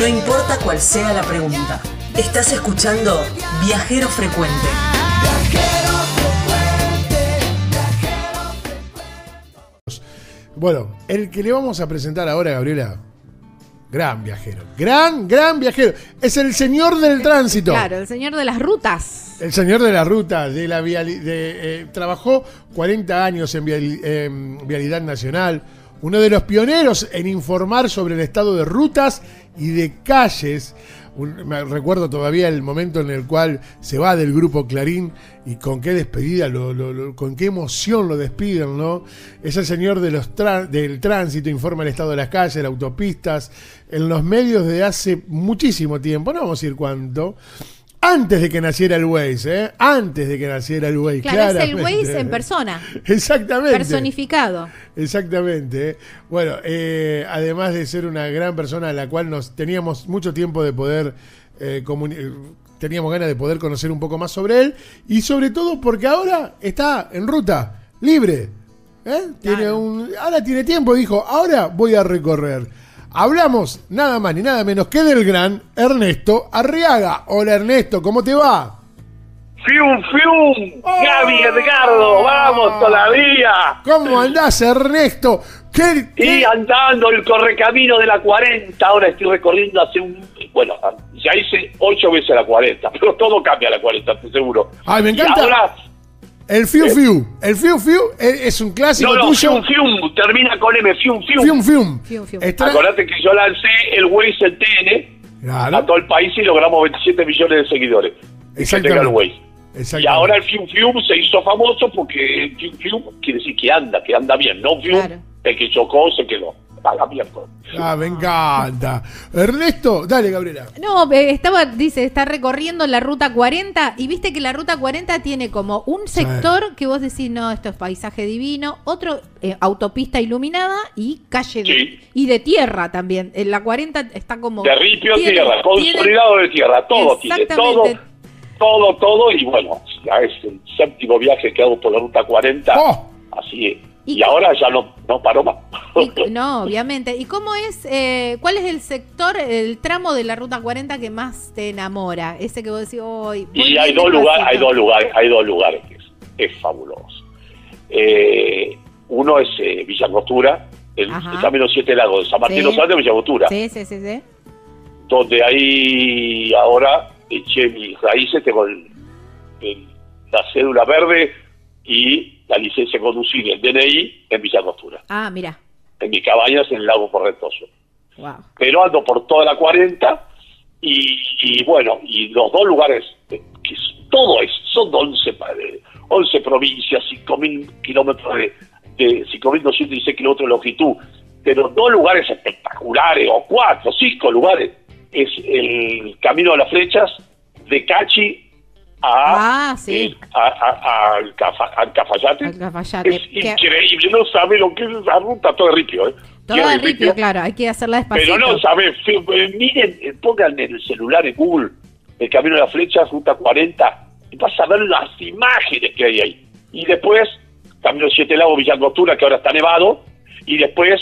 No importa cuál sea la pregunta. Estás escuchando Viajero Frecuente. Bueno, el que le vamos a presentar ahora, Gabriela, gran viajero, gran, gran viajero, es el señor del tránsito. Claro, el señor de las rutas. El señor de la ruta, de la viali- de, eh, trabajó 40 años en viali- en Vialidad Nacional, uno de los pioneros en informar sobre el estado de rutas y de calles. Me recuerdo todavía el momento en el cual se va del grupo Clarín y con qué despedida, con qué emoción lo despiden, ¿no? Es el señor del tránsito, informa el estado de las calles, las autopistas, en los medios de hace muchísimo tiempo, no vamos a decir cuánto. Antes de que naciera el Waze, ¿eh? Antes de que naciera el Waze. Claro, es el. Waze en persona. Exactamente. Personificado. Exactamente. Bueno, eh, además de ser una gran persona a la cual nos teníamos mucho tiempo de poder eh, eh, teníamos ganas de poder conocer un poco más sobre él y sobre todo porque ahora está en ruta, libre. ¿eh? Tiene Claro. un, ahora tiene tiempo, dijo, ahora voy a recorrer. Hablamos nada más ni nada menos que del gran Ernesto Arriaga. Hola Ernesto, ¿cómo te va? ¡Fium, fium! ¡Gaby, Edgardo! ¡Vamos todavía! ¿Cómo andás, Ernesto? ¿Qué, Y qué- andando el correcamino de la 40, ahora estoy recorriendo hace un... Bueno, ya hice ocho veces la 40, pero todo cambia a la 40, estoy seguro. Ay, me Y encanta. ahora, El Fiu Fiu. El Fiu Fiu es, es un clásico no, no, tuyo. fium, fium, termina con M, fium, fium. Fium Fium. Fium, fium. Está- Acordate que yo lancé el Waze en TN Claro. a todo el país y logramos 27 millones de seguidores. Que tenga el. Y Exactamente. ahora el Fium Fium se hizo famoso porque el Fium Fium quiere decir que anda, que anda bien. No Fium, Claro. el que chocó se quedó. Ah, me encanta. Ernesto, dale, Gabriela. No, eh, estaba, dice, está recorriendo la ruta 40 y viste que la ruta 40 tiene como un sector que vos decís, no, esto es paisaje divino, otro eh, autopista iluminada y calle de, y de tierra también. En la 40 está como... De ripio tiene- tierra, tiene- consolidado de tierra, todo tiene, todo, todo, todo, y bueno, ya es el séptimo viaje que hago por la ruta 40, Oh. así es. Y- Y, ahora ya no, no paro más. Y- no, obviamente. ¿Y cómo es, eh, cuál es el sector, el tramo de la ruta 40 que más te enamora? Ese que vos decís, hoy. Y hay dos lugares, hay dos lugares, hay dos lugares que es, es fabuloso. Eh, uno es eh, Villa Angostura, el, Camino Siete Lagos San Martín Sí. Los Andes, Villa Angostura, Sí, sí, sí, sí. donde ahí ahora eché mis raíces, tengo el- el- la cédula verde y la licencia de conducir y el DNI en Villa Angostura, Ah, mira. en mis cabañas en el lago Correntoso. Wow. pero ando por toda la 40 y, y bueno, y los dos lugares, eh, que es- todo es, son 11, pa- eh, 11 provincias, 5.000 kilómetros de, de 5.216 kilómetros de longitud, pero dos lugares espectaculares, o cuatro, cinco lugares, es el Camino de las Flechas, de Cachi a, Ah, sí. eh, a, a- al Cafa- al Cafayate. Al Cafayate, Es que- increíble, no sabe lo que es esa ruta, todo de ripio, ¿eh? Todo de ripio, claro, hay que hacerla despacito. pero no sabes, miren, eh, pongan en el celular en Google el camino de la flecha, ruta 40, y vas a ver las imágenes que hay ahí. Y después, camino Siete Lagos, Villangostura, que ahora está nevado, y después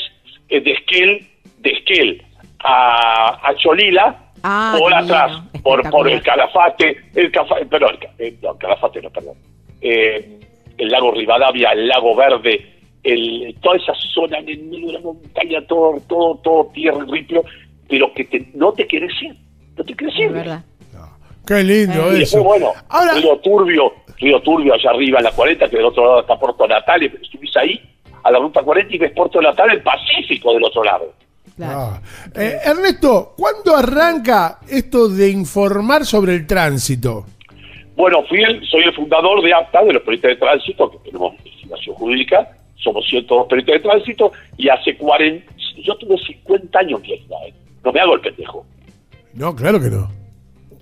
eh, de Esquel, de Esquel a, a Cholila, Ah, por atrás, por, por el. Calafate, el perdón, el eh, no, Calafate no, perdón, Eh, el lago Rivadavia, el lago Verde, el, toda esa zona en el medio de la montaña, todo, todo, todo tierra y ripio, pero que te- no te quieres ir, no te quieres ir. Qué lindo Eh. Y después, eso. bueno, Ahora, Río Turbio, Río Turbio allá arriba en la 40, que del otro lado está Puerto Natal, y subís ahí a la ruta 40 y ves Puerto Natal, el Pacífico del otro lado. Claro. ah. Eh, Ernesto, ¿cuándo arranca esto de informar sobre el tránsito? Bueno, fui el- soy el fundador de APTA, de los periodistas de tránsito, que tenemos legislación jurídica, somos 102 periodistas de tránsito, y hace 40, yo tuve 50 años de ¿eh? no me hago el pendejo. No, claro que no.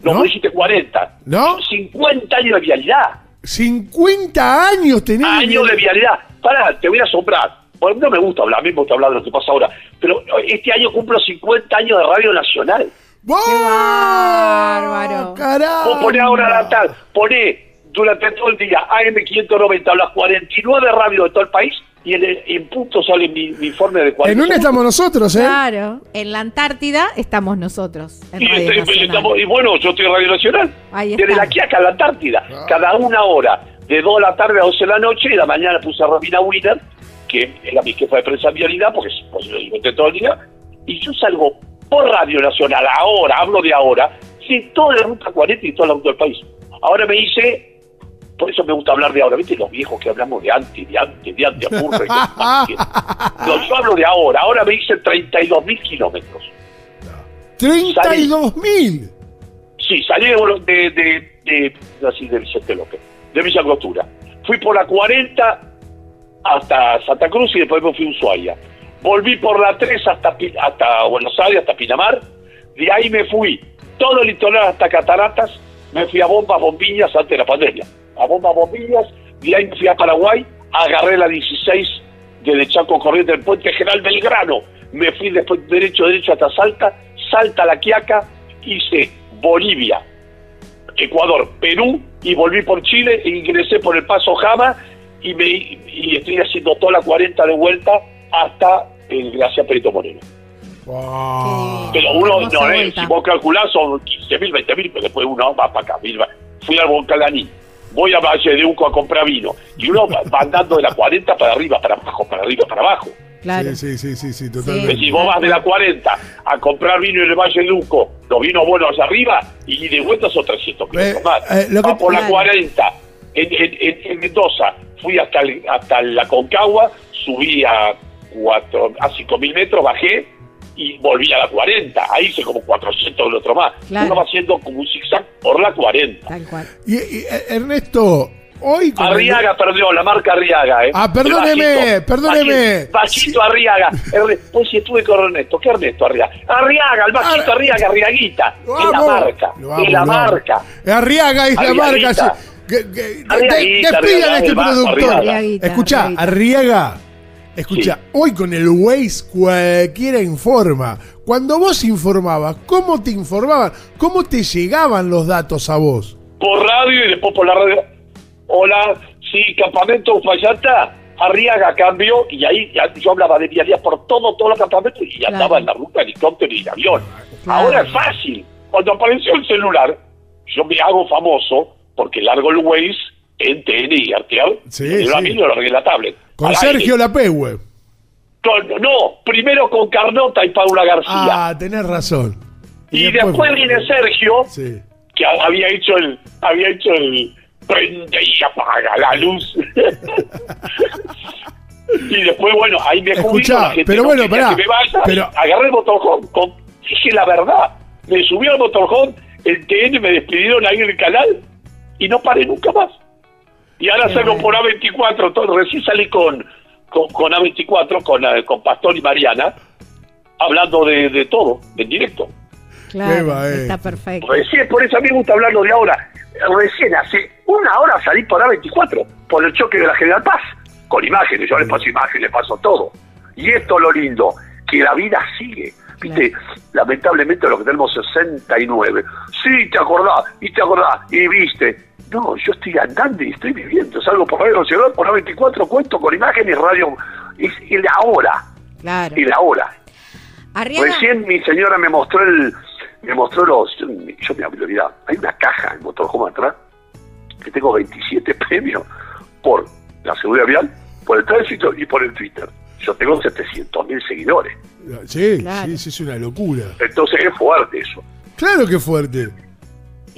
No, ¿No? me dijiste 40. ¿No? 50 años de vialidad. 50 años tenés. Años de vialidad. Pará, te voy a asombrar. Bueno, no me gusta hablar, a mí me gusta hablar de lo que pasa ahora. Pero este año cumplo 50 años de Radio Nacional. ¡Wow! bárbaro! ¡Carajo! Vos poné ahora la tarde, poné durante todo el día AM590 las 49 radios de todo el país y en, el- en punto sale mi, mi informe de 40 En un estamos nosotros, ¿eh? Claro, en la Antártida estamos nosotros. En Y, Radio este- estamos- y bueno, yo estoy en Radio Nacional. Ahí Desde la Quiaca a la Antártida. Ah. Cada una hora. De 2 de la tarde a 12 de la noche. Y la mañana puse a Robina Wiener, que era mi jefa de prensa en vialidad, porque pues, lo digo todo el día. Y yo salgo por Radio Nacional, ahora, hablo de ahora, sí, toda la ruta 40 y toda la ruta del país. Ahora me hice. Por eso me gusta hablar de ahora. ¿Viste los viejos que hablamos de antes, de antes, de antes, apurre, No, yo hablo de ahora. Ahora me hice 32 mil kilómetros. 32 mil. Sí, salí de, de, de, de- así, de Vicente López, de Villa Angostura. Fui por la 40 hasta Santa Cruz y después me fui a Ushuaia. Volví por la 3 hasta, hasta Buenos Aires, hasta Pinamar. De ahí me fui todo el litoral hasta Cataratas. Me fui a Bombas, Bombillas antes de la pandemia. A Bombas, Bombillas. De ahí me fui a Paraguay. Agarré la 16 desde Chaco Corriente del Puente General Belgrano. Me fui después derecho, derecho hasta Salta. Salta La Quiaca. Hice Bolivia, Ecuador, Perú y volví por Chile e ingresé por el Paso Jama y, me, y estoy haciendo toda la 40 de vuelta hasta el Gracia Perito Moreno. Wow. Pero uno, no, eh, si vos calculás son 15 mil, 20 mil, pero después uno va para acá. mil, Fui al Boncalaní, voy a Valle de Uco a comprar vino y uno va va andando de la 40 para arriba, para abajo, para arriba, para abajo. Claro. Sí, sí, sí, sí, sí, Sí. totalmente. Si vos vas de la 40 a comprar vino en el Valle de Uco, los vinos buenos allá arriba, y de vuelta son 300 kilómetros Eh, más. eh, Va por la Claro. 40 en, en- en- en Mendoza, fui hasta, el- hasta la Concagua, subí a, cuatro, a 5.000 metros, bajé y volví a la 40. Ahí hice como 400 kilómetros más. Claro. Uno va haciendo como un zigzag por la 40. Tal cual. Y, y, eh, Ernesto, hoy con el- Arriaga perdió, la marca Arriaga, ¿eh? Ah, perdóneme, El perdóneme. Bajito Arriaga. Pues si estuve con Ernesto, ¿qué Ernesto Arriaga? Arriaga, el bajito Ah, Arriaga, Arriaguita. Es la marca, es la marca. Arriaga es la marca. Que- a este productor. Escucha. Arriaga. Escucha, hoy con el Waze cualquiera informa. Cuando vos informabas, ¿cómo te informaban? ¿Cómo te llegaban los datos a vos? Por radio y después por la radio. Hola, sí, campamento Fallata. Arriaga cambió y ahí ya- yo hablaba de vialidad por todo, todos los campamentos y Claro. andaba en la ruta helicóptero y avión. Claro. Ahora es fácil. Cuando apareció el celular, yo me hago famoso porque largo el Waze en TN y RTL. Sí, y yo sí. a mí lo largué la tablet. Con Al Sergio aire. Lapehue. Con- no, primero con Carnota y Paula García. Ah, tenés razón. y después viene Sergio, Sí. que había hecho el había hecho el prende y apaga la luz y después bueno ahí me Escuchá, gente pero no bueno, pará, que me vaya, pero- agarré el motorhome con, dije la verdad me subí al motorhome el TN me despidieron ahí en el canal y no paré nunca más y ahora salgo por A24 todo, recién salí con con, con A24 con, eh, con Pastor y Mariana hablando de, de todo en directo Claro, va, eh. está perfecto. Recién, por eso a mí me gusta hablarlo de ahora. Recién hace una hora salí por A24, por el choque de la General Paz, con imágenes, yo le paso imágenes, le paso todo. Y esto es lo lindo, que la vida sigue. Viste, lamentablemente lo que tenemos 69. Sí, te acordás, y te acordás, y viste. No, yo estoy andando y estoy viviendo. Salgo por Radio Nacional, por A24, cuento con imágenes, radio. Es el ahora, Claro. el ahora. Arriaga, Recién mi señora me mostró el, me mostró los, yo, yo me hay una caja en motorhome atrás que tengo 27 premios por la seguridad vial, por el tránsito y por el Twitter. Yo tengo 700 mil seguidores, Sí, Claro. sí, sí, es una locura. entonces es fuerte eso. Claro que fuerte.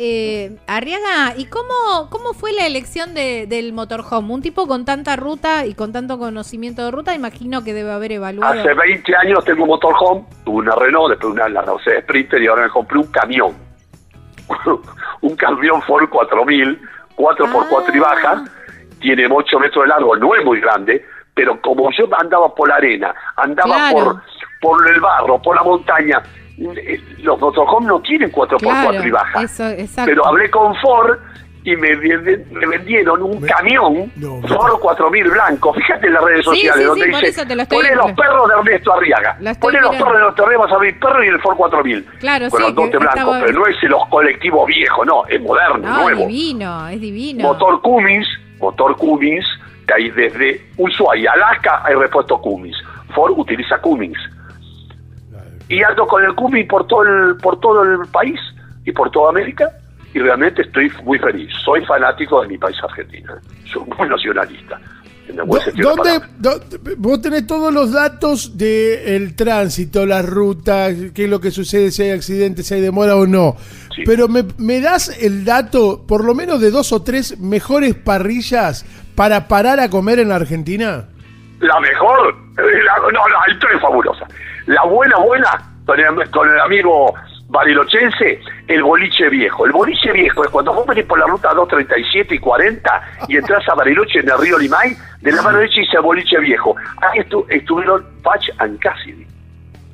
Eh, Arriaga, ¿y cómo, cómo fue la elección de- del motorhome? Un tipo con tanta ruta y con tanto conocimiento de ruta, imagino que debe haber evaluado. Hace 20 años tengo un motorhome, tuve una Renault, después una la Mercedes Sprinter y ahora me compré un camión. un camión Ford 4000, 4x4 y Ah. baja, tiene 8 metros de largo, no es muy grande, pero como yo andaba por la arena, andaba Claro. por, por el barro, por la montaña, los motorhomes no tienen 4x4 Claro, y baja. eso, exacto. Pero hablé con Ford y me, me vendieron un Me- camión No, Ford 4000 blanco. Fíjate en las redes Sí, sociales sí, donde sí, por dice, te lo poné los perros de Ernesto Arriaga. Lo los perros de Ernesto Arriaga, vas a ver perro y el Ford 4000. Claro, Con sí, los dotes que blancos, estaba- pero no es los colectivos viejos, no, es moderno, No, nuevo. divino, es divino. Motor Cummins, motor Cummins, De ahí, desde Ushuaia, Alaska, hay repuesto Cummins. Ford utiliza Cummins. Y ando con el Cummins por todo el, por todo el país y por toda América y realmente estoy muy feliz. Soy fanático de mi país Argentina. Soy muy nacionalista. De ¿Dónde, palabra. dó- vos tenés todos los datos del tránsito, las rutas, qué es lo que sucede, si hay accidentes, si hay demora o no. Sí. Pero me, me das el dato, por lo menos de dos o tres mejores parrillas para parar a comer en la Argentina. La mejor, la- no, no, hay tres fabulosas. La buena, buena, con el, con el amigo barilochense, el boliche viejo. El boliche viejo es cuando vos venís por la ruta 237 y 40 y entras a Bariloche en el río Limay, de la mano derecha dice el boliche viejo. Ahí estu- estuvieron Patch and Cassidy.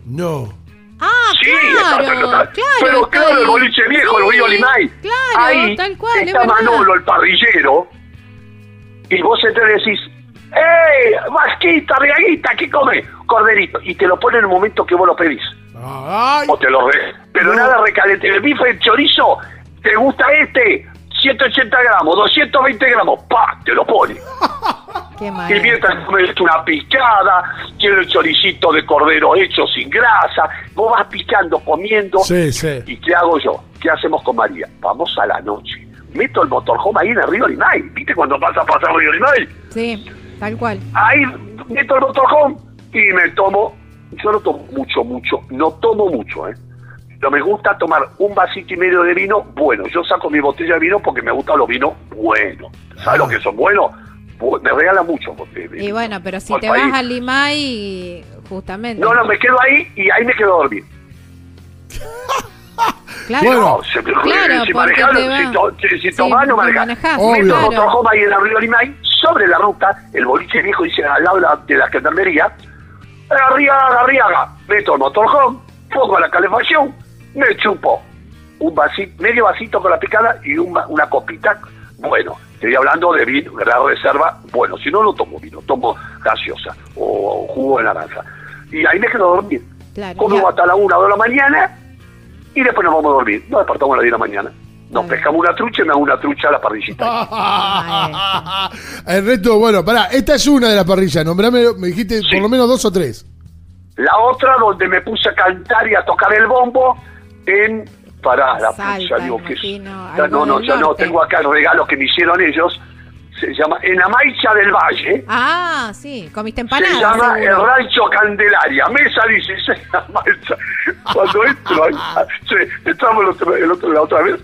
No. Ah, Sí, claro, está- está- está- claro. pero está claro, el boliche viejo, el río Limay. Claro, Ahí tal cual, es está verdad. Manolo, el parrillero, y vos entonces decís, ¡Ey, vasquita, reaguita, qué come? Corderito. Y te lo pone en el momento que vos lo pedís. Ay, O te lo re... Pero No. nada recalente. El bife, el chorizo, ¿te gusta este? 180 gramos, 220 gramos, ¡pa! Te lo pone. Qué. Y mientras comes una picada, tiene el choricito de cordero hecho sin grasa, vos vas picando, comiendo. Sí, sí. ¿Y qué hago yo? ¿Qué hacemos con María? Vamos a la noche. Meto el motorhome ahí en el río Limay. ¿Viste cuando pasa a pasar el río Limay? Sí, tal cual. Ahí meto el motorhome y me tomo. Yo no tomo mucho, mucho. No tomo mucho, ¿eh? Pero me gusta tomar un vasito y medio de vino bueno. Yo saco mi botella de vino porque me gustan los vinos buenos. ¿Sabes lo que son buenos? Bu- Me regalan mucho. porque- Y bueno, pero si te país. vas al Limay, justamente. No, no, me quedo ahí y ahí me quedo a dormir. Claro. Bueno. No, se- Claro, si va- si, to- si, si Sí, tomás, no manejás. Meto el claro. motorhome ahí en el río Limay, sobre la ruta, el boliche viejo dice al lado de la, de la gendarmería, arriaga, arriaga, meto el motorhome, pongo la calefacción, me chupo un vasito, medio vasito con la picada y una copita, bueno, estoy hablando de vino, gran reserva, bueno, si no, no tomo vino, tomo gaseosa o jugo de naranja. Y ahí me quedo a dormir. Claro, ya. hasta la una o de la mañana y después nos vamos a dormir. Nos despertamos a las 10 de la mañana. Nos pescamos una trucha y me hago una trucha a la parrillita. El resto, bueno, pará, esta es una de las parrillas. Nombrame, me dijiste por lo menos dos o tres. La otra donde me puse a cantar y a tocar el bombo en... Para la Salta, ya digo que no, no, ya no, tengo acá el regalo que me hicieron ellos. Se llama En Amaicha del Valle. Ah, sí, comiste Se empanadas. llama seguro. el Rancho Candelaria, mesa 16 Amaicha. Cuando entro, ahí, sí, entramos el otro- el otro- la otra vez,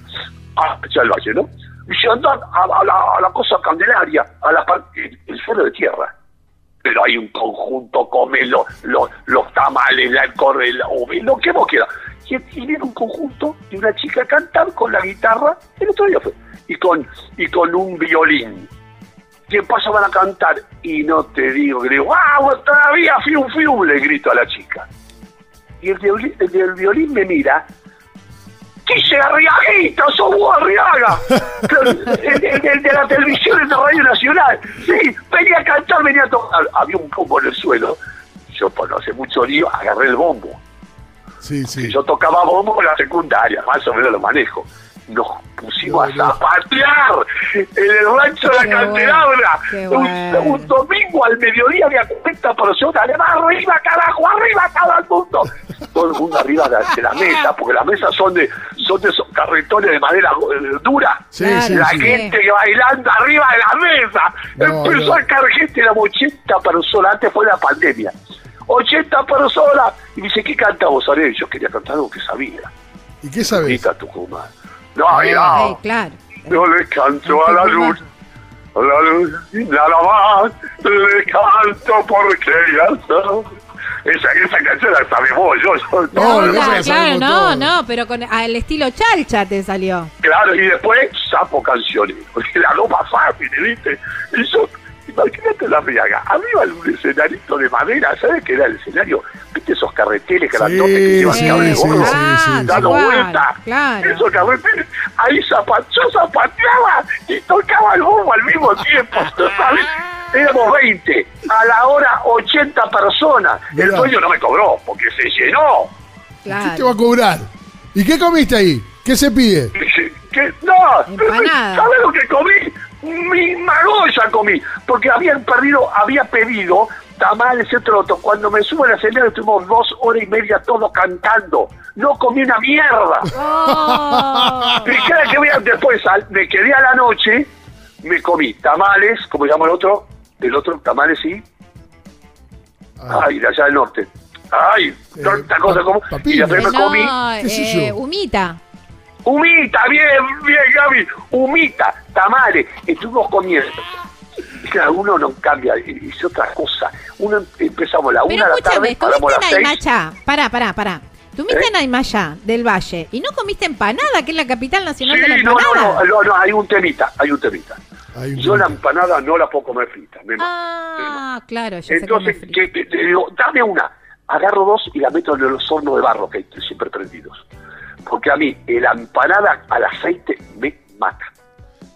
ah, ya el Valle, ¿no? Y se andan a, a la, a la cosa Candelaria, a la parte, el suelo de tierra. Pero hay un conjunto, come lo- lo- los tamales, la corre, la, o lo que vos quieras. Y, viene un conjunto de una chica a cantar con la guitarra, el otro día fue, y con, y con un violín. ¿Qué pasa? Van a cantar. Y no te digo, que le digo, ¡ah, vos todavía fium fium! Le grito a la chica. Y el violín, el violín me mira. ¿Qué dice Arriaguita? ¡Sos vos, Arriaga! el, el- el de la televisión, el de Radio Nacional. Sí, venía a cantar, venía a tocar. Había un bombo en el suelo. Yo, por no hace mucho lío, agarré el bombo. Sí, sí. Yo tocaba bombo en la secundaria, más o menos lo manejo. Nos pusimos a zapatear en el rancho de la Candelabra. bueno, un, bueno. un domingo al mediodía había 40 personas. Le va arriba, carajo, arriba todo el mundo. Todo el mundo arriba de, la mesa, porque las mesas son de son de esos carretones de madera eh, dura. Sí, Claro, sí, La sí. gente que bailando arriba de la mesa. No, Empezó no. a caer gente, éramos 80 personas, antes fue la pandemia. 80 personas. Y me dice, ¿qué canta vos, Ariel? Yo quería cantar algo que sabía. ¿Y qué? Grita Tucumán. No, Eh, claro. yo le canto a la luz, a la luz, nada más, le canto porque ya está. Esa, esa canción la sabemos vos, yo, yo- No, Claro, la claro, sabemos no, no, pero con al estilo chalcha te salió. Claro, y después sapo canciones, porque la loma fácil, ¿viste? Y yo, imagínate la riaga, arriba un escenarito de madera, ¿sabes qué era el escenario? ¿Viste esos carreteles grandotes que Sí, llevan sí, cable sí, gordo? sí, sí, tal dando cual, vuelta. Claro. Esos carreteles, ahí zapa- yo zapateaba y tocaba el bombo al mismo tiempo, ¿sabes? Éramos 20, a la hora 80 personas. El dueño no me cobró, porque se llenó. ¿Qué te va Claro. a cobrar? ¿Y qué comiste ahí? ¿Qué se pide? No. ¿sabes lo que comí? Mi magolla comí, porque habían perdido, había pedido tamales y troto. Cuando me subo a la escenario estuvimos dos horas y media todos cantando. No comí una mierda. Oh. Y cada que vean después, al- me quedé a la noche, me comí tamales, como llama el otro, el otro tamales y, Ah, ay, de allá del norte. Ay, tanta cosa como. papilla. Y después me comí ¿Qué sé eh, humita. Humita, bien, bien, Gaby, humita, tamales, estuvimos comiendo. Cada uno no cambia, y- es otra cosa. Uno empezamos la una Pero de la tarde, escúchame, paramos en. Aymachá. Pará, pará, pará. Tuviste ¿Eh? en Aymachá del Valle y no comiste empanada, que es la capital nacional Sí, de la no, no, empanada. no, no, no, hay un temita, hay un temita. hay un Yo la empanada no la puedo comer frita, me. Ah, claro, cómo Entonces, que, te- te digo, dame una. Agarro dos y la meto en los hornos de barro que hay siempre prendidos. Porque a mí, la empanada al aceite me mata.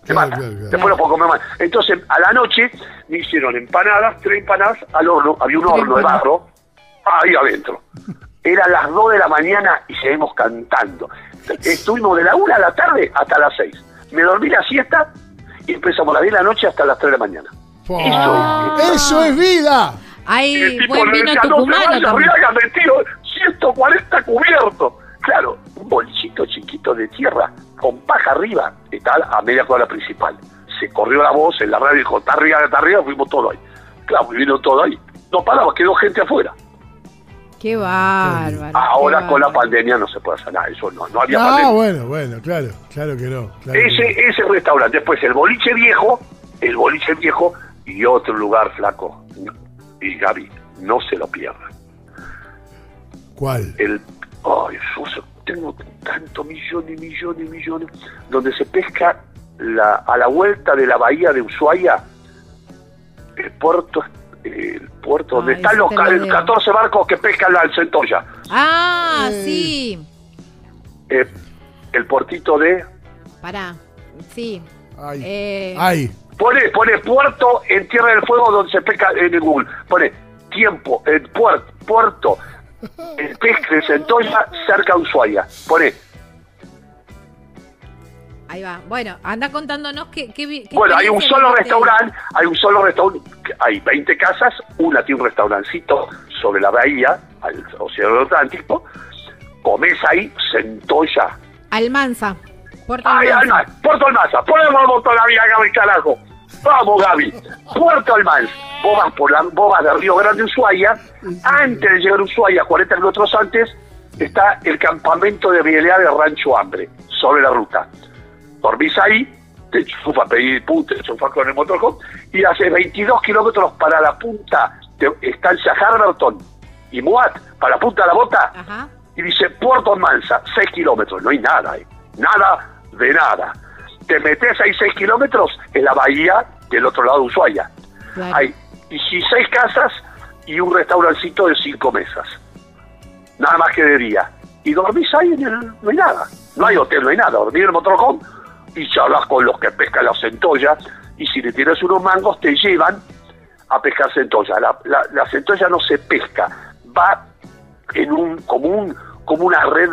Me Claro, mata. claro, claro. Después no puedo comer más. Entonces, a la noche me hicieron empanadas, tres empanadas al horno. Había un horno de barro ahí adentro. Eran las dos de la mañana y seguimos cantando. Estuvimos de la una de la tarde hasta las seis. Me dormí la siesta y empezamos a las 10 de la noche hasta las 3 de la mañana. Po, Ah. ¡Eso es vida! Hay el tipo buen le vino decía, no te tucumano vayas, también. Briaga, metido 140 cubiertos. Claro, un bolsito chiquito de tierra con paja arriba, está a media cuadra principal. Se corrió la voz en la radio y dijo, está arriba, está arriba, fuimos todos ahí. Claro, y vino todo ahí. No paraba, quedó gente afuera. Qué bárbaro. Ahora qué con la pandemia no se puede hacer nada, eso no, no había Ah, pandemia. bueno, bueno, claro, claro que no. claro que Ese, ese restaurante, después el boliche viejo, el boliche viejo y otro lugar flaco. Y Gaby, no se lo pierdan. ¿Cuál? el ay Jesús, tengo tanto millones y millones y millones donde se pesca la, a la vuelta de la bahía de Ushuaia el puerto el puerto donde Ay, están los el debo. 14 barcos que pescan la centolla Ah, Eh. sí. Eh, el puertito de Pará. Sí. Ay, Eh, ay, pone pone puerto en Tierra del Fuego donde se pesca en el Google pone tiempo el puerto puerto el pesca de centolla cerca de Ushuaia pone Ahí va. Bueno, anda contándonos qué, qué, vi- qué Bueno, hay un solo restaurante, hay un solo restaurante, hay 20 casas, una tiene un restaurancito sobre la bahía, al Océano Atlántico, comes ahí, centolla. Almanza. Puerto ¡Ay, Almanza. ¡Puerto Almanza! ¡Ponemos todavía, Gaby, carajo! ¡Vamos, Gaby! ¡Puerto Almanza! Vos vas, por la, vos vas de Río Grande, Ushuaia, antes de llegar a Ushuaia, 40 kilómetros antes, está el campamento de Bielea de Rancho Hambre, sobre la ruta. Dormís ahí, te enchufas, pedís punta, te enchufas con el motorhome, y hace 22 kilómetros para la punta de estancia Harberton y Muat, para la punta de la bota, Ajá. y dice Puerto Almanza, 6 kilómetros, no hay nada nada de nada. Te metes ahí 6 kilómetros en la bahía del otro lado de Ushuaia. Claro. Hay 16 casas y un restaurancito de 5 mesas. Nada más que de día. Y dormís ahí en el... no hay nada. No hay hotel, no hay nada. Dormís en el motorhome y charlas con los que pescan la centolla y si le tienes unos mangos te llevan a pescar centolla. La, la, la centolla no se pesca, va en un como, un como una red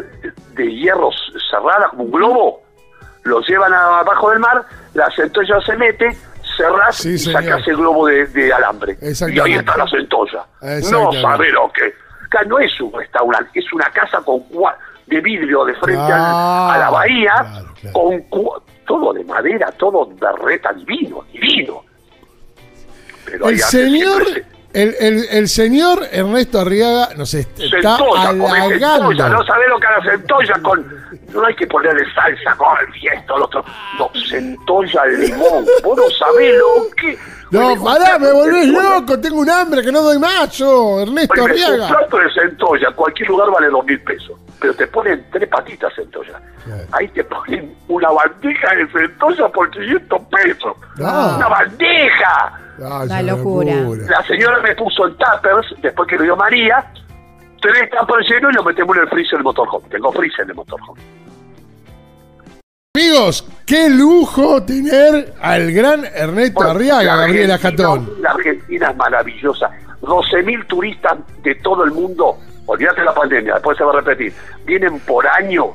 de hierros cerrada, como un globo. Lo llevan abajo del mar, la centolla se mete, cerrás Sí, y señor. sacas el globo de, de alambre. Y ahí está la centolla. No sabe lo que. Acá no es un restaurante, es una casa con de vidrio de frente Ah, a la bahía, claro, claro. con todo de madera, todo de reta divino, divino. Pero El señor, el, el, el señor Ernesto Arriaga nos se- está centolla, centolla, no sabe lo que la centolla con. No hay que ponerle salsa con el esto, lo otro. No, centolla al limón. Vos no sabés lo que. No, pará, me volvés loco, tengo un hambre que no doy más yo, Ernesto Oye, un Arriaga. plato de centolla en cualquier lugar vale dos mil pesos. Pero te ponen tres patitas centolla. Claro. Ahí te ponen una bandeja de centolla por 500 pesos. Ah. ¡Una bandeja! Ah, Una es locura. La señora me puso en tuppers, después que lo dio María, tres tuppers llenos y lo metemos en el freezer del motorhome. Tengo freezer el motorhome. Amigos, qué lujo tener al gran Ernesto Bueno, Arriaga, la Gabriela Jatón. La Argentina es maravillosa. 12.000 turistas de todo el mundo, olvídate de la pandemia, después se va a repetir, vienen por año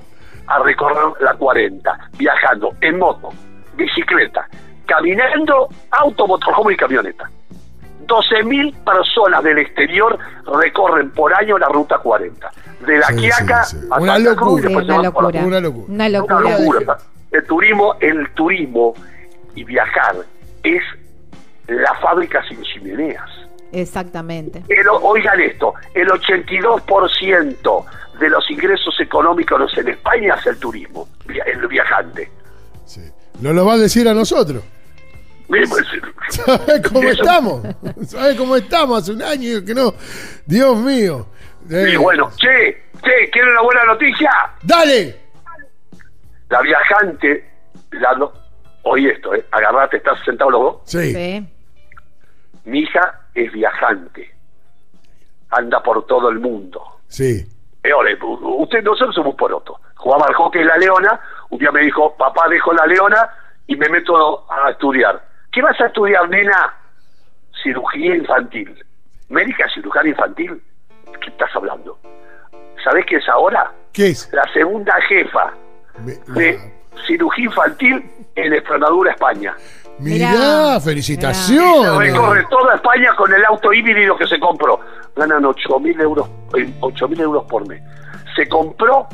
a recorrer la 40, viajando en moto, bicicleta, caminando, auto, motorhome y camioneta. 12.000 personas del exterior recorren por año la ruta 40. De la Sí, Quiaca sí, sí. a Una Santa locura. Cruz, una por- locura. Una locura. Una Una locura. El turismo, el turismo y viajar es la fábrica sin chimeneas. Exactamente. El- oigan esto, el 82% de los ingresos económicos en España es el turismo, el viajante. Sí. No lo va a decir a nosotros. Pues, ¿Sabe cómo estamos? ¿Sabe cómo estamos? Hace un año que no. Dios mío. Eh, y bueno, che, che, ¿quieren una buena noticia? ¡Dale! La viajante, la no- oye esto, eh, agarrate, estás sentado los dos. Sí. Sí. Mi hija es viajante, anda por todo el mundo. Sí. Eh, usted, nosotros somos porotos. Jugaba al hockey en la Leona, un día me dijo, papá, dejo la Leona y me meto a estudiar. ¿Qué vas a estudiar, nena? Cirugía infantil. ¿Médica cirujana infantil? ¿Qué estás hablando? ¿Sabés qué es ahora? ¿Qué es? La segunda jefa Me- de cirugía infantil en Extremadura, España. Mirá, Mirá. Se felicitaciones. recorre toda España con el auto híbrido que se compró. Ganan 8 mil euros, eh, 8.000 euros por mes. Se compró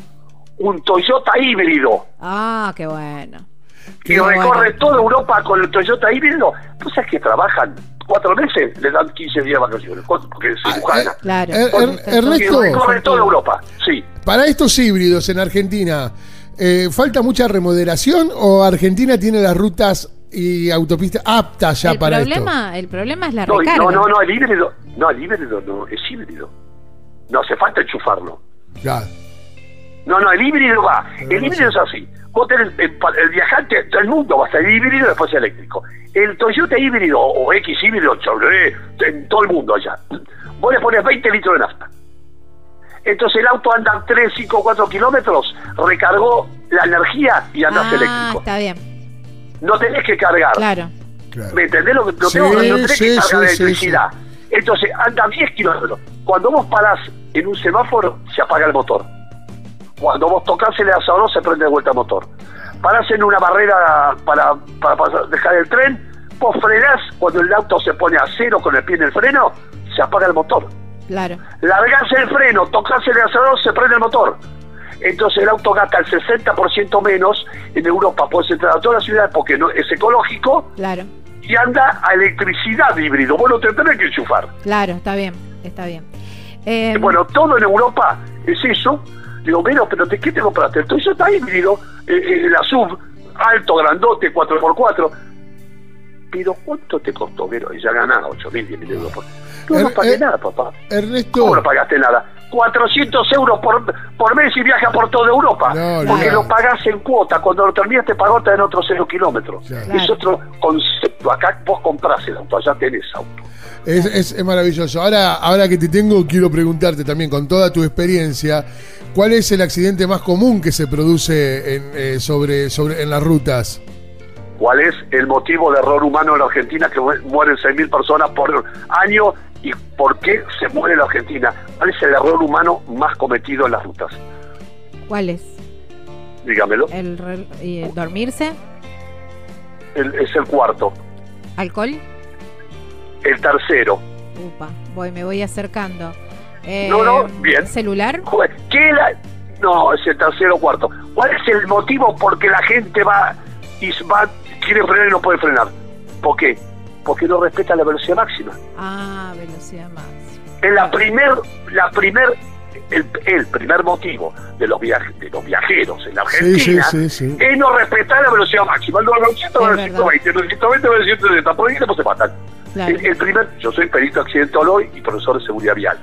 un Toyota híbrido Ah, qué bueno. Y recorre bueno. toda Europa con el Toyota híbrido. ¿Tú sabes que trabajan cuatro meses? Le dan 15 días de vacaciones. Porque es cirujana. Claro. Er- er- Está y Ernesto, recorre toda Europa. Sí. para estos híbridos en Argentina, eh, ¿falta mucha remodelación o Argentina tiene las rutas y autopistas aptas ya el para problema, el problema es la No, recarga. no, no, no, el híbrido. No, el híbrido no, es híbrido. No hace falta enchufarlo. esto? Ya. No, no, el híbrido va. El híbrido es así. Vos tenés el, el viajante, todo el mundo va a ser híbrido y después eléctrico. El Toyota híbrido o X híbrido, Chevrolet, en todo el mundo allá. Vos le pones 20 litros de nafta. Entonces el auto anda 3, 5, 4 kilómetros, recargó la energía y andas ah, eléctrico. está bien. No tenés que cargar. Claro. Claro. ¿Me entendés lo que no Sí, tengo? No tenés sí, que cargar sí, electricidad. Entonces anda 10 kilómetros. Cuando vos parás en un semáforo, se apaga el motor. Cuando vos tocas el asador, se prende de vuelta el motor. Parás en una barrera para, para dejar el tren, vos frenás, cuando el auto se pone a cero con el pie en el freno, se apaga el motor. Claro. Largás el freno, tocas el asador, se prende el motor. Entonces el auto gasta el 60% menos. En Europa puedes entrar a toda la ciudad porque no es ecológico Claro. y anda a electricidad híbrido. Vos no te tenés que enchufar. Claro, está bien. Está bien. Eh, Bueno, todo en Europa es eso. Digo, pero, pero ¿de qué te compraste? El Toyota híbrido, eh, eh, la sub, alto, grandote, 4x4. Pero ¿cuánto te costó, Vero? Y ya ganaba 8 mil, 10 mil euros por... No, no pagué nada, papá. Ernesto, ¿Cómo no pagaste nada? 400 euros por, por mes y viaja por toda Europa. No, porque lo pagás en cuota. Cuando lo terminas te pagó en otros 0 kilómetros. Claro. Es otro concepto. Acá vos comprás el auto, allá tenés auto. es, es- es maravilloso. Ahora, ahora que te tengo, quiero preguntarte también, con toda tu experiencia, ¿cuál es el accidente más común que se produce en, eh, sobre, sobre, en las rutas? ¿Cuál es el motivo de error humano en la Argentina que mu- mueren 6.000 personas por año y por qué se muere en la Argentina? ¿Cuál es el error humano más cometido en las rutas? ¿Cuál es? Dígamelo. El, y el dormirse, El- es el cuarto. alcohol. El tercero. Upa, voy, me voy acercando. Eh, No, no, bien. Celular. ¿Qué la... No, es el tercero o cuarto. ¿Cuál es el motivo por que la gente va y va, quiere frenar y no puede frenar? ¿Por qué? Porque no respeta la velocidad máxima. Ah, velocidad más. Es la primer, la primer, el, el primer motivo de los, viaje- de los viajeros en la Argentina sí, sí, sí. es no respetar la velocidad máxima. No, no, 100, Es no, verdad. 120, no, 120, no, 170, por ahí después se matan. Claro. El, el primer, yo soy perito accidentólogo y profesor de seguridad vial.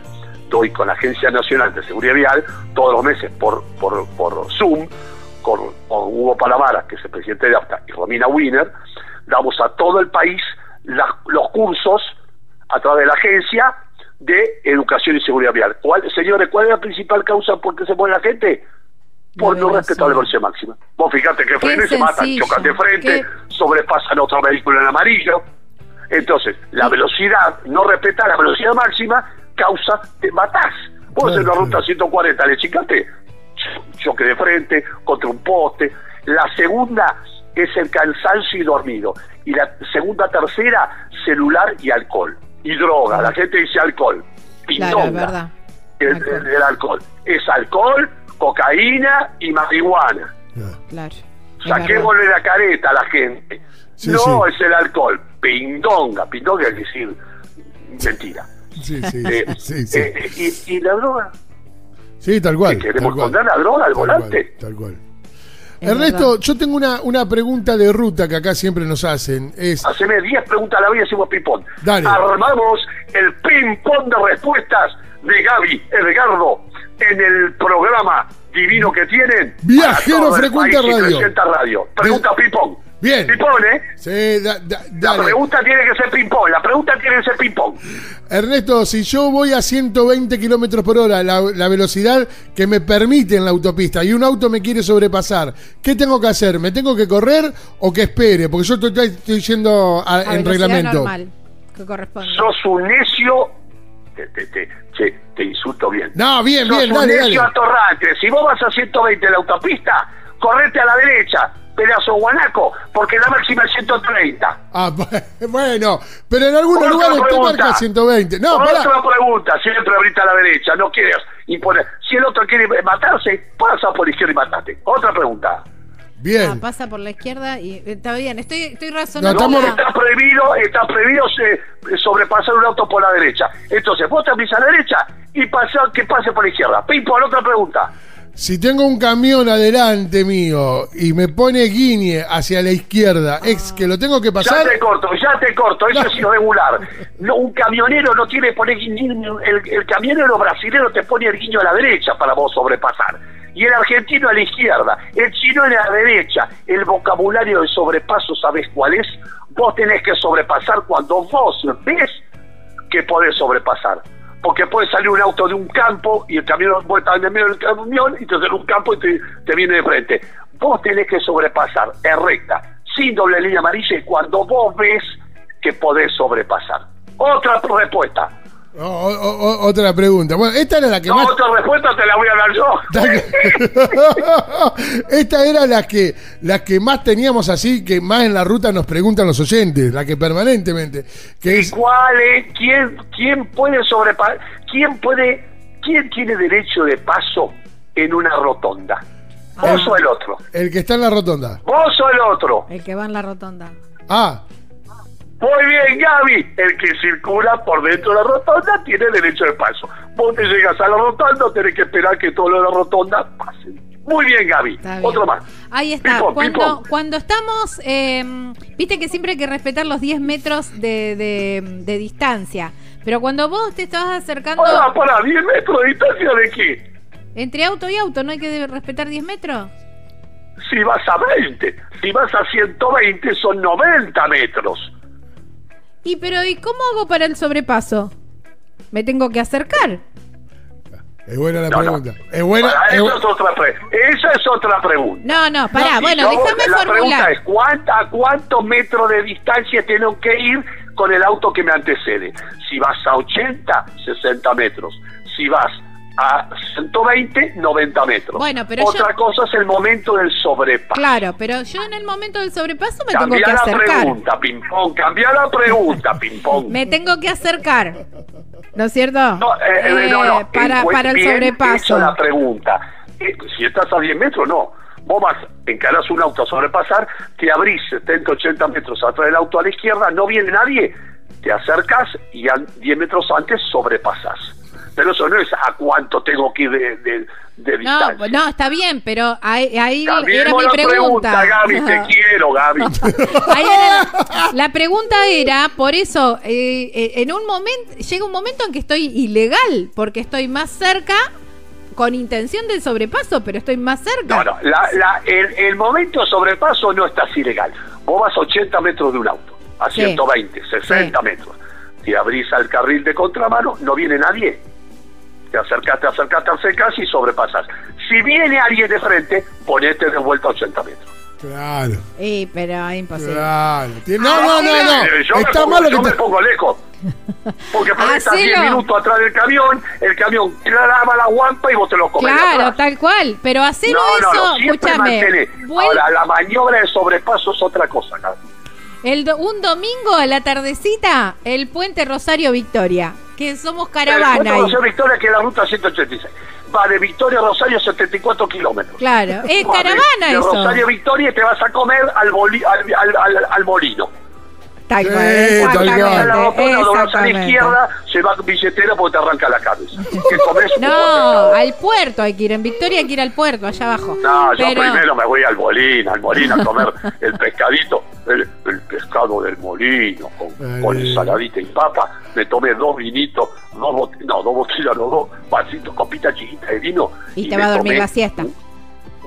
Doy con la Agencia Nacional de Seguridad Vial todos los meses por, por, por Zoom con, con Hugo Palamara, que es el presidente de AFTA, y Romina Wiener, damos a todo el país los cursos a través de la agencia de educación y seguridad vial. ¿Cuál, señores, ¿cuál es la principal causa por qué se muere la gente? Por no respetar la velocidad máxima. Vos fíjate que y se matan, chocan de frente, Qué- sobrepasan otro vehículo en amarillo. Entonces, la velocidad, no respetar la velocidad máxima, causa, te matás. Vos Claro, en la claro. ruta 140 le chicaste, choque de frente, contra un poste. La segunda es el cansancio y dormido. Y la segunda, tercera, celular y alcohol. Y droga. La gente dice alcohol. Claro, Pindonga. es verdad. El, el- el alcohol. Es alcohol, cocaína y marihuana. Claro. Saquémosle la careta a la gente. Sí, no sí. es el alcohol. Pindonga. Pindonga es decir mentira. Sí, sí, Eh, sí, sí. eh, y, y la droga. Sí, tal cual. ¿Que queremos tal cual. la droga al Tal cual, volante? Tal cual. Es Ernesto, verdad. yo tengo una, una pregunta de ruta que acá siempre nos hacen. Es, Haceme 10 preguntas a la vida y hacemos ping-pong. Dale. Armamos el ping-pong de respuestas de Gaby Edgardo en el programa divino que tienen. Viajero Frecuente Radio. 300 radio. Pregunta ping-pong. Bien. Ping-pong, ¿eh? sí, da- da- La dale. pregunta tiene que ser ping-pong. La pregunta tiene que ser ping-pong. Ernesto, si yo voy a 120 kilómetros por hora, la, la velocidad que me permite en la autopista, y un auto me quiere sobrepasar, ¿qué tengo que hacer? ¿Me tengo que correr o que espere? Porque yo estoy, estoy yendo a- A en reglamento. normal, que corresponde. Sos un necio. Te, te, te, te insulto bien. No, bien, Sos bien, un dale, necio dale. atorrante. Si vos vas a 120 en la autopista, correte a la derecha, pedazo guanaco, porque la máxima es 130. Ah, bueno, pero en algunos Otra lugares te marca 120. No, Otra pará. pregunta, siempre abrita a la derecha, no quieres imponer. Si el otro quiere matarse, pasa por la izquierda y matate. Otra pregunta. Ah, Bien. pasa por la izquierda y eh, está bien. Estoy, estoy No, razonando. estamos- acá. Está prohibido, está prohibido eh, sobrepasar un auto por la derecha. Entonces, vos te a la derecha y pasa que pase por la izquierda. Pim, por otra pregunta. Si tengo un camión adelante mío y me pone guiñe hacia la izquierda, ¿es que lo tengo que Ya pasar? te corto, ya te corto, eso es irregular. No, un camionero no tiene que poner guiño, el, el camionero brasilero te pone el guiño a la derecha para vos sobrepasar. Y el argentino a la izquierda, el chino a la derecha. El vocabulario de sobrepaso, ¿sabes cuál es? Vos tenés que sobrepasar cuando vos ves que podés sobrepasar. Porque puede salir un auto de un campo y el camión vuelta en el medio del camión y te sale un campo y te, te viene de frente. Vos tenés que sobrepasar en recta, sin doble línea amarilla y cuando vos ves que podés sobrepasar. Otra respuesta. O- o- o- otra pregunta. Bueno, esta era la que No, más. otra respuesta te la voy a dar yo. Esta era la que, la que más teníamos así, que más en la ruta nos preguntan los oyentes, la que permanentemente. Que es, ¿Cuál es? ¿Quién, quién puede sobrepasar? ¿Quién puede? ¿Quién tiene derecho de paso en una rotonda? ¿Vos Ah. o el otro? el que está en la rotonda. ¿Vos o el otro? El que va en la rotonda. Ah, Muy bien, Gaby. El que circula por dentro de la rotonda tiene derecho de paso. Vos te llegas a la rotonda, tenés que esperar que todo lo de la rotonda pase. Muy bien, Gaby. Bien. Otro más. Ahí está. Ping-pong, cuando, cuando estamos, eh, viste que siempre hay que respetar los 10 metros de, de- de distancia. Pero cuando vos te estás acercando Pará, pará, 10 metros de distancia de qué? entre auto y auto, ¿no hay que respetar 10 metros? Si vas a 20, si vas a 120 son 90 metros. Y pero ¿y cómo hago para el sobrepaso? Me tengo que acercar. es buena la No, no. pregunta. Es buena. Es es otra pre- esa es otra pregunta. No, no, pará, Y bueno, déjame La pregunta formular. es, ¿cuánta, ¿a cuántos metros de distancia tengo que ir con el auto que me antecede? Si vas a 80, 60 metros. Si vas a 120, 90 metros. Bueno, pero Otra yo- cosa es el momento del sobrepaso. Claro, pero yo en el momento del sobrepaso me tengo Cambia que la acercar. pregunta, ping-pong. Cambia la pregunta, ping-pong. Me tengo que acercar. ¿No es cierto? No, eh, eh, no, no. Eh, para, para el sobrepaso. la pregunta. Si estás a 10 metros, no. Vos vas, encarás un auto a sobrepasar, te abrís 70, 80 metros atrás del auto a la izquierda, no viene nadie, te acercas y a 10 metros antes sobrepasas. Pero eso no es a cuánto tengo que ir de, de, distancia. pues no, está bien, pero ahí, ahí era mi pregunta. Gaby, te quiero, Gaby. Ahí era la, la pregunta era, por eso, eh, eh, en un momento, llega un momento en que estoy ilegal, porque estoy más cerca con intención del sobrepaso, pero estoy más cerca. No, no, la, la- el, el momento de sobrepaso no estás ilegal. Vos vas a 80 metros de un auto, a Sí. 120, 60 Sí. metros. Te abrís al carril de contramano, no viene nadie. Te acercás, te acercás, te acercás y sobrepasas. Si viene alguien de frente, ponete de vuelta a 80 metros. Claro, Eh, pero es imposible. claro. Tiene- No, no, no, no. Eh, Yo, me pongo, mal lo yo que me está. pongo lejos. Porque por estás 10 Hacelo. minutos atrás del camión, el camión clava la guampa y vos te lo comes. Claro, atrás. tal cual. Pero hacelo No, no, eso, escúchame. vuel- Ahora, la maniobra de sobrepaso es otra cosa, el do- un domingo a la tardecita, el puente Rosario Victoria. Que somos El caravana. Rosario Victoria, que es la ruta 186. Va de Victoria a Rosario 74 kilómetros. Claro, es Va de- caravana de eso. Rosario Victoria y te vas a comer al, boli- al, al, al- al molino. Tal Sí, cual, tal exactamente, cual. A la rotonda, doblas a la exactamente. izquierda, se va billetera porque te arranca la cabeza. ¿Qué comes? Un No, al puerto hay que ir. En Victoria hay que ir al puerto, allá abajo. No, yo Pero- primero me voy al molino, al molino a comer el pescadito, el, el pescado del molino, con, ensaladita y papa. Me tomé dos vinitos, dos botellas, no, dos botellas, no, dos vasitos, copita chiquita de vino. Y te va a dormir tomé la siesta.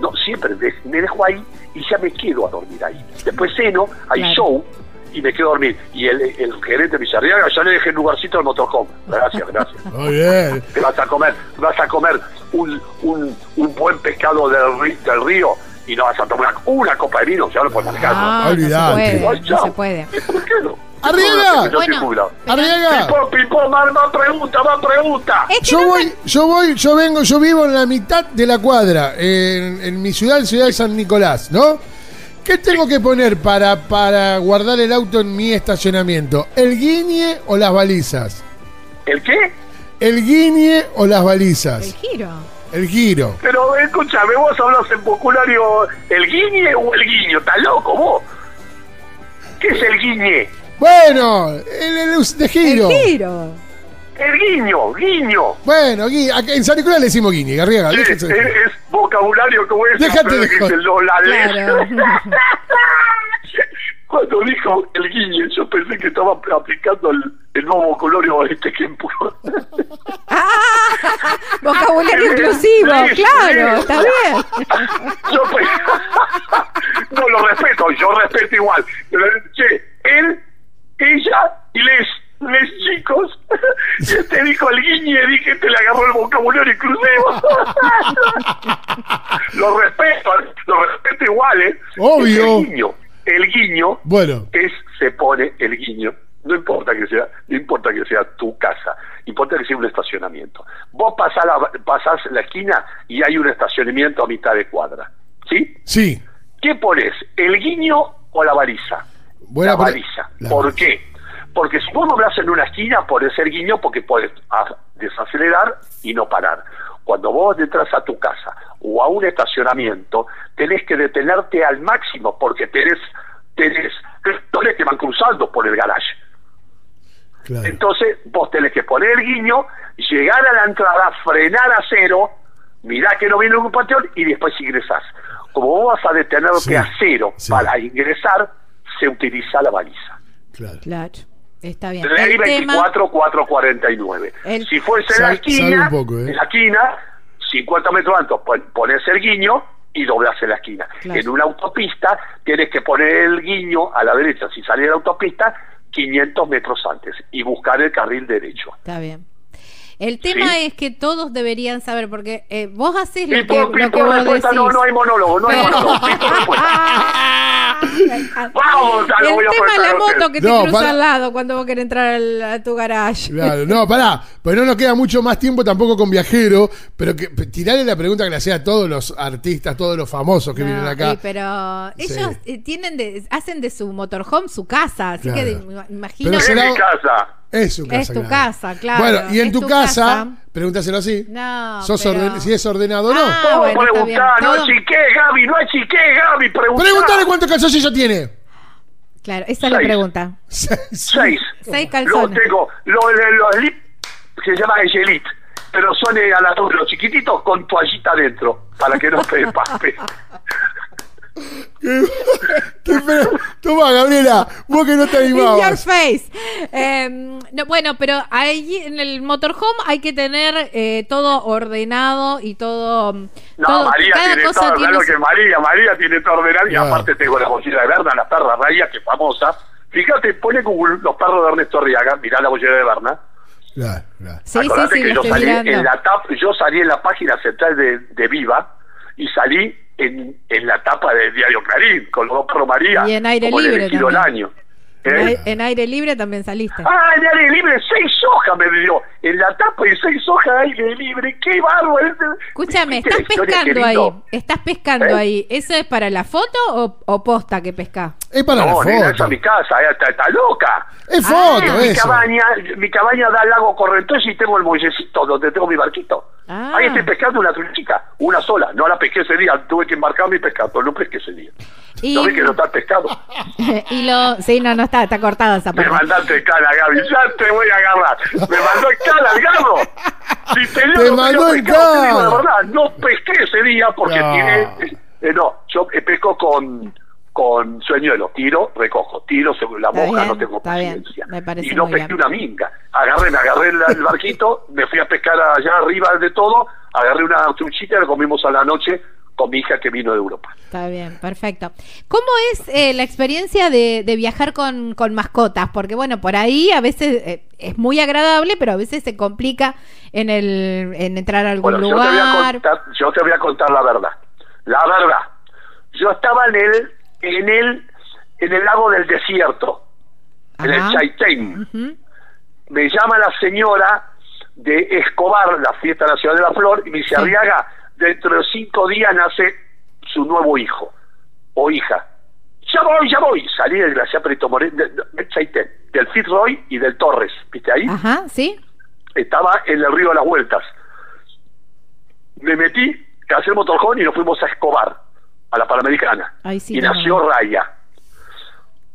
No, siempre me, me dejo ahí y ya me quedo a dormir ahí. Después ceno, hay Claro. show y me quedo a dormir. Y el, el gerente me dice, "Arriaga, ya le dejé el lugarcito al motorhome. Gracias, gracias. Muy bien. Te vas a comer, vas a comer un, un, un buen pescado del, ri- del río y no vas a tomar una copa de vino, ya lo puedes manejar. No, no se puede, no se puede. ¿Por qué no? Arriaga. Bueno. Arriaga. Pipo, pipo, más, más pregunta, más pregunta. Yo no voy, yo voy, yo vengo, yo vivo en la mitad de la cuadra, en, en mi ciudad, ciudad de San Nicolás, ¿no? ¿Qué tengo que poner para, para guardar el auto en mi estacionamiento? ¿El guiñe o las balizas? ¿El qué? ¿El guiñe o las El balizas? giro. El giro. Pero escúchame, vos hablas en populario el guiñe o el guiño, ¿estás loco vos? ¿Qué es el guiñe? Bueno, el, el de giro. El giro. El guiño, guiño. Bueno, gui- en San Nicolás le decimos guiñe, Garriga. Sí, es vocabulario como es. Déjate pero de que joder. se lo la Claro. Cuando dijo el guiñe, yo pensé que estaba aplicando el, el nuevo vocabulario este que empujó. Vocabulario Sí, inclusivo, sí, claro, sí. está bien. Yo pues, no lo respeto, yo respeto igual. Pero, che, él, ella y les, les chicos. Y este dijo el guiñe, dije, te le agarró el vocabulario inclusivo. lo respeto, lo respeto igual, ¿eh? Obvio. El guiño, el guiño Bueno, es, se pone el guiño. No importa que sea, no importa que sea tu casa, importa que sea un estacionamiento. Vos pasás la, pasás la esquina y hay un estacionamiento a mitad de cuadra. ¿Sí? sí. ¿Qué pones? ¿El guiño o la baliza? Buena la baliza. ¿Por qué? Porque si vos doblás en una esquina, pones el guiño porque puedes a- desacelerar y no parar. Cuando vos entras a tu casa o a un estacionamiento, tenés que detenerte al máximo porque tenés, tenés sectores que van cruzando por el. Claro. Entonces vos tenés que poner el guiño, llegar a la entrada, frenar a cero, mirá que no viene un patrón y después ingresás. Como vos vas a detenerte Sí, a cero sí. para ingresar, se utiliza la baliza. Claro. Claro, está bien. Ley El tema, 24449. El- Si fuese en la esquina, poco, ¿eh? en la esquina, 50 metros antes, pon- pones el guiño y doblas en la esquina. Claro. En una autopista tienes que poner el guiño a la derecha, si sale de la autopista, 500 metros antes y buscar el carril derecho. está bien. El tema Sí. es que todos deberían saber, porque eh, vos haces lo que, lo Pipo, que vos respuesta, decís. no, no hay monólogo, no hay monólogo. Vamos, lo El voy tema es la moto que te No, cruza para- al lado cuando vos querés entrar al- a tu garage. Claro, no, pará, pues no nos queda mucho más tiempo tampoco con viajero, pero que tirale la pregunta que le hacía a todos los artistas, todos los famosos que No, vienen acá. y pero Sí. ellos eh, tienen de, hacen de su motorhome su casa, así Claro. que de- imagino Pero será- mi casa. Es su casa. Es tu claro. casa, claro, Bueno, y en tu, tu casa, casa. pregúntaselo así. No, ¿Sos pero- orden- si es ordenado o no? Ah, Todo bueno, buscar, no Todo- chiqué, Gaby, no chiqué, Gaby, preguntá. Pregúntale cuántos calzoncillos tiene. Claro, esa es la pregunta. Seis. Seis Luego calzones. tengo los, los, lip, se llama Egelit, pero son eh, a la los chiquititos con toallita adentro, para que no se pape. ¿Qué pero- Toma, Gabriela, vos que no te In your animabas. face. Eh, no, bueno, pero ahí en el motorhome hay que tener eh, todo ordenado y todo. No, todo- María cada tiene cosa todo, tiene claro su- que María, María tiene todo ordenado y aparte tengo la mochila de Berna, la perra Raya, que es famosa. Fíjate, pone Google los perros de Ernesto Arriaga, mirá la mochila de Berna. Claro, claro. Sí, sí, sí, que yo salí mirando. en la tapa, yo salí en la página central de, de Viva y salí en, en la tapa del diario Clarín, con los dos María, Y en aire libre el también. año. En, ¿Eh? en aire libre también saliste. Ah, en aire libre, seis hojas me dio. En la tapa y seis hojas de aire libre. ¡Qué bárbaro! Escúchame, ¿Viste estás pescando ahí. Estás pescando ¿Eh? ahí. ¿Eso es para la foto o, o posta que pesca? Es para No, la nena, esa foto. es mi casa, eh, está, está loca. Es Ah, foto, mi eso. cabaña, mi cabaña da al lago Correntoso y tengo el muellecito donde tengo mi barquito. Ah. Ahí estoy pescando una truchita, una sola. No la pesqué ese día, tuve que embarcarme y pescar, pero no pesqué ese día. Y- No vi que no está pescado. y lo. Sí, no, no está, está cortado esa Me parte. mandaste cala, Gaby, ya te voy a agarrar. Me mandó el cala, el garro. Si te, digo, Te no mandó el pescado, te digo cala. la verdad, no pesqué ese día porque No. tiene... eh, no, yo eh, pesco con con sueñuelo, tiro, recojo, tiro sobre la Está boca, bien, no tengo paciencia. y no pesqué bien. una minga. Agarré, me agarré el, el barquito, me fui a pescar allá arriba de todo, agarré una truchita y la comimos a la noche con mi hija que vino de Europa. Está bien, perfecto. ¿Cómo es eh, la experiencia de, de viajar con, con mascotas? Porque bueno, por ahí a veces eh, es muy agradable, pero a veces se complica en el en entrar a algún Bueno, yo te, voy a lugar. contar, yo te voy a contar la verdad. La verdad. Yo estaba en el, en el, en el lago del desierto, en el. Chaitén. Me llama la señora de Escobar, la fiesta nacional de la flor, y me dice, Sí. Arriaga, dentro de cinco días nace su nuevo hijo o hija. Ya voy, ya voy. Salí del glaciar Perito Moreno, de- de- del Chaitén, del Fitzroy y del Torres. ¿Viste ahí? Ajá, ¿sí? estaba en el río de las vueltas. Me metí a hacer motorjón y nos fuimos a Escobar, a la Panamericana. Sí y nació. Raya.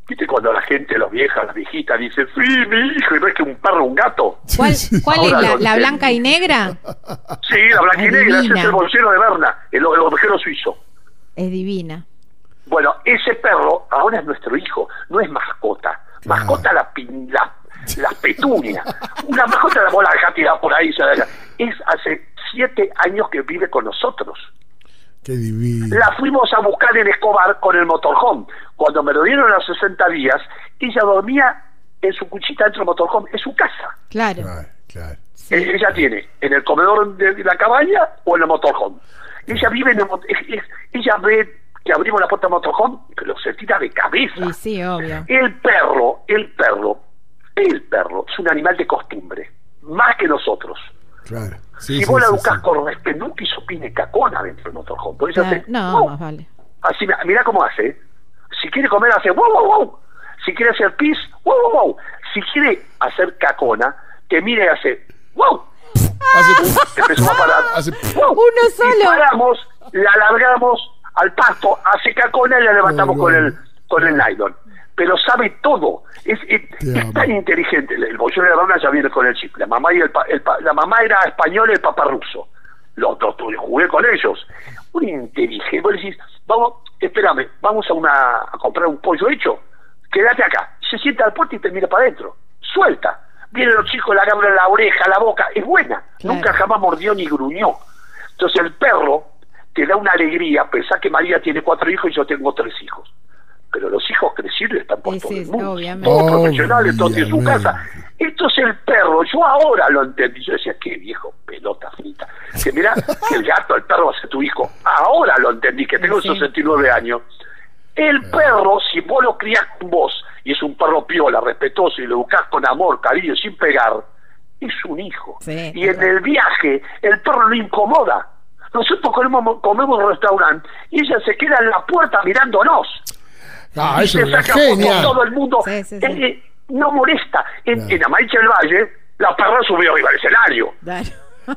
¿Viste cuando la gente, los viejas, las viejitas, dicen, sí, mi hijo, y ves que un perro, un gato? ¿Cuál, cuál es la, blanca y negra? Sí, la blanquinegra, ese Adivina. es el bolsero de Berna, el, el ovejero suizo. Es divina. Bueno, ese perro ahora es nuestro hijo, no es mascota. Mascota la, pin- la, la petunia. Una mascota la bola tirada por ahí. Es hace siete años que vive con nosotros. Qué divino. La fuimos a buscar en Escobar con el motorhome. Cuando me lo dieron a los 60 días, ella dormía en su cuchita dentro del motorhome, en su casa. Claro. Claro, claro. Sí. Eh, Ella tiene en el comedor de la cabaña o en el motorhome. Ella vive en el ella ve que abrimos la puerta del motorhome, pero se tira de cabeza. Y sí, obvio. El perro, el perro, el perro es un animal de costumbre, más que nosotros. Claro. Sí, si sí, vos la educás sí. con respeto, nunca hizo pine cacona dentro del motorhome. Porque ella Claro. hace, No, "Wow". más vale. Así, mira cómo hace. ¿eh? Si quiere comer, hace wow, wow, wow. Si quiere hacer pis, wow, wow, wow. Si quiere hacer cacona, te mira y hace wow. Hace- Empezó a parar. Hace- wow. Uno Y solo. paramos, la alargamos al pasto, hace cacona y la levantamos con el con el nylon. Pero sabe todo. Es, tan inteligente. El, el de la rana ya viene con el chip. La mamá y el, pa- el pa- la mamá era española y el papá ruso. Los dos jugué con ellos. Un inteligente. Vos decís, vamos, espérame, vamos a una a comprar un pollo hecho. Quédate acá. Se sienta al puerto y te mira para adentro. Suelta. Vienen los chicos, le agarran la oreja, la boca. Es buena. Claro. Nunca jamás mordió ni gruñó. Entonces el perro te da una alegría. Pensá que María tiene cuatro hijos y yo tengo tres hijos. Pero los hijos crecieron y están por Sí, todo sí, el mundo. obviamente. Todos profesionales, todos en su casa. Esto es el perro. Yo ahora lo entendí. Yo decía, qué viejo pelota frita. Que mirá, que el gato, el perro va a ser tu hijo. Ahora lo entendí, que tengo Sí. 69 años. El perro, si vos lo criás con vos, y es un perro piola, respetuoso, y lo educás con amor, cariño, sin pegar, es un hijo. Sí, y en el viaje, el perro lo incomoda. Nosotros comemos, comemos en un restaurante y ella se queda en la puerta mirándonos. Ah, y eso se es una saca fotos genia. todo el mundo. Sí, sí, sí. Eh, eh, no molesta. En, Claro. en Amaiche del Valle, la perra subió arriba del escenario. Claro.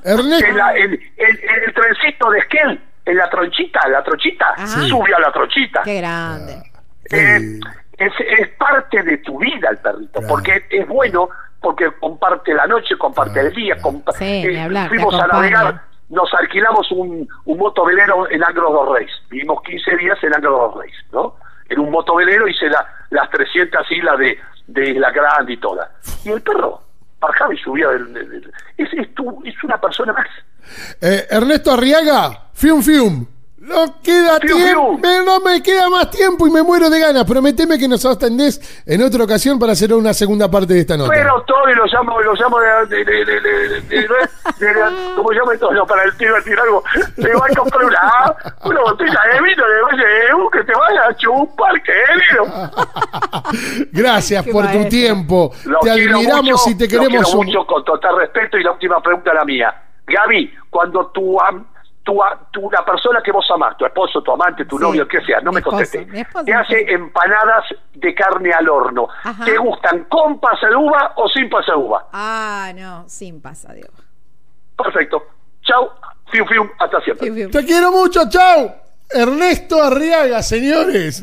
En, la- en- en- en el trencito de Esquel, en la tronchita, la tronchita, Ajá. subió a la tronchita. Qué grande. Eh, es, es parte de tu vida el perrito, Claro. porque es bueno, porque comparte la noche, comparte Claro, el día. claro. compa- Sí, ni hablar, fuimos a navegar, nos alquilamos un, un motovelero en Anglo dos Reyes. Vivimos 15 días en Anglo dos Reyes, ¿no? En un motovelero hice la, las 300 islas de, de Isla Grande y todas. Y el perro bajaba y subía. Del, es, es una persona más. eh, Ernesto Arriaga, fium fium. No queda Fiu, tiempo, fiu. no me queda más tiempo y me muero de ganas. Prometeme que nos atendés en otra ocasión para hacer una segunda parte de esta nota. Pero Tony lo llamo, lo llamo de, de, de, de, de, de- de- de- de- ¿cómo llama esto? No, para el tío decir algo. Le va a comprar una, una botella de vino de que te vaya a chupar, querido. Gracias Qué por tu tiempo. Lo te quiero admiramos mucho, y te queremos quiero un- mucho con total respeto y la última pregunta la mía. Gaby, cuando tu, am- tu, a- tu la persona que vos amás, tu esposo, tu amante, tu Sí, novio, que sea, no mi me contestes, te hace empanadas de carne al horno. Ajá. ¿Te gustan con pasa de uva o sin pasa de uva? Ah, no, sin pasa, Diego. Perfecto. Chau, fiu fiu, hasta siempre. Fiu, fiu. Te quiero mucho, chao. Ernesto Arriaga, señores.